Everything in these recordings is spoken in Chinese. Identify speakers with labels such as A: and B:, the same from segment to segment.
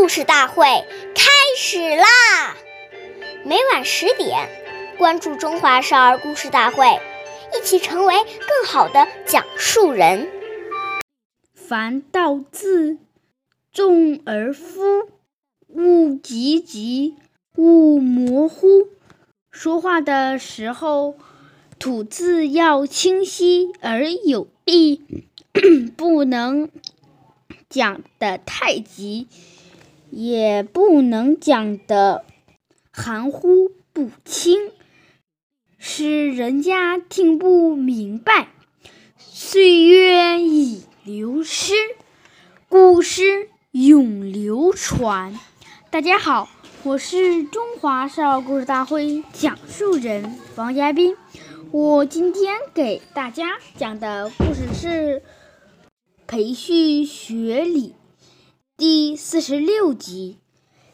A: 故事大会开始啦！每晚十点，关注《中华少儿故事大会》，一起成为更好的讲述人。
B: 凡道字，重而夫，勿急急，勿模糊。说话的时候，吐字要清晰而有力，不能讲得太急，也不能讲得含糊不清，使人家听不明白。岁月已。流失，故事永流传。大家好，我是中华少儿故事大会讲述人王嘉宾。我今天给大家讲的故事是《裴旭学礼》第四十六集。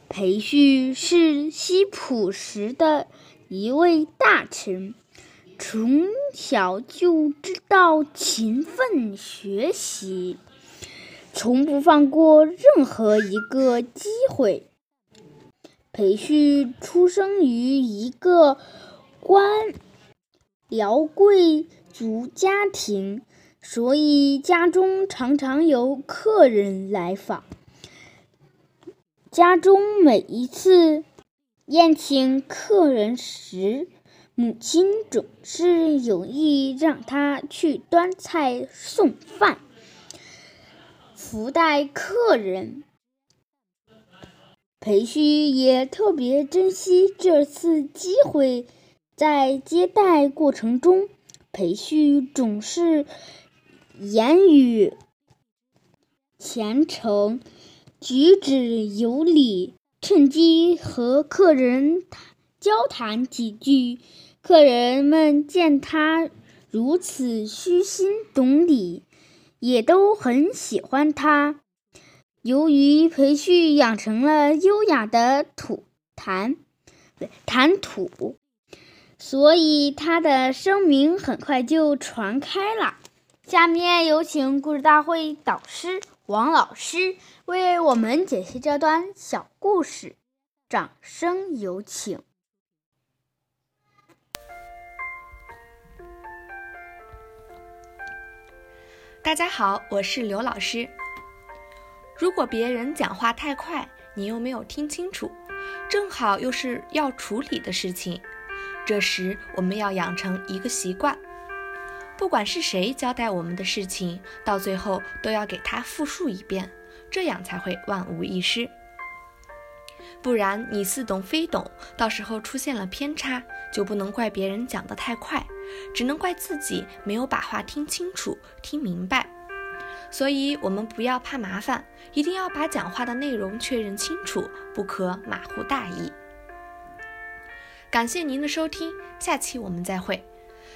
B: 裴旭是西浦时的一位大臣。从小就知道勤奋学习，从不放过任何一个机会。裴旭出生于一个官僚贵族家庭，所以家中常常有客人来访。家中每一次宴请客人时，母亲总是有意让他去端菜送饭，福待客人。裴旭也特别珍惜这次机会，在接待过程中，裴旭总是言语虔诚，举止有礼，趁机和客人交谈几句。客人们见他如此虚心懂礼，也都很喜欢他。由于裴旭养成了优雅的吐谈谈吐，所以他的声名很快就传开了。下面有请故事大会导师王老师为我们解析这段小故事，掌声有请。
C: 大家好，我是刘老师。如果别人讲话太快，你又没有听清楚，正好又是要处理的事情，这时我们要养成一个习惯，不管是谁交代我们的事情，到最后都要给他复述一遍，这样才会万无一失。不然你似懂非懂，到时候出现了偏差，就不能怪别人讲得太快，只能怪自己没有把话听清楚、听明白。所以，我们不要怕麻烦，一定要把讲话的内容确认清楚，不可马虎大意。感谢您的收听，下期我们再会。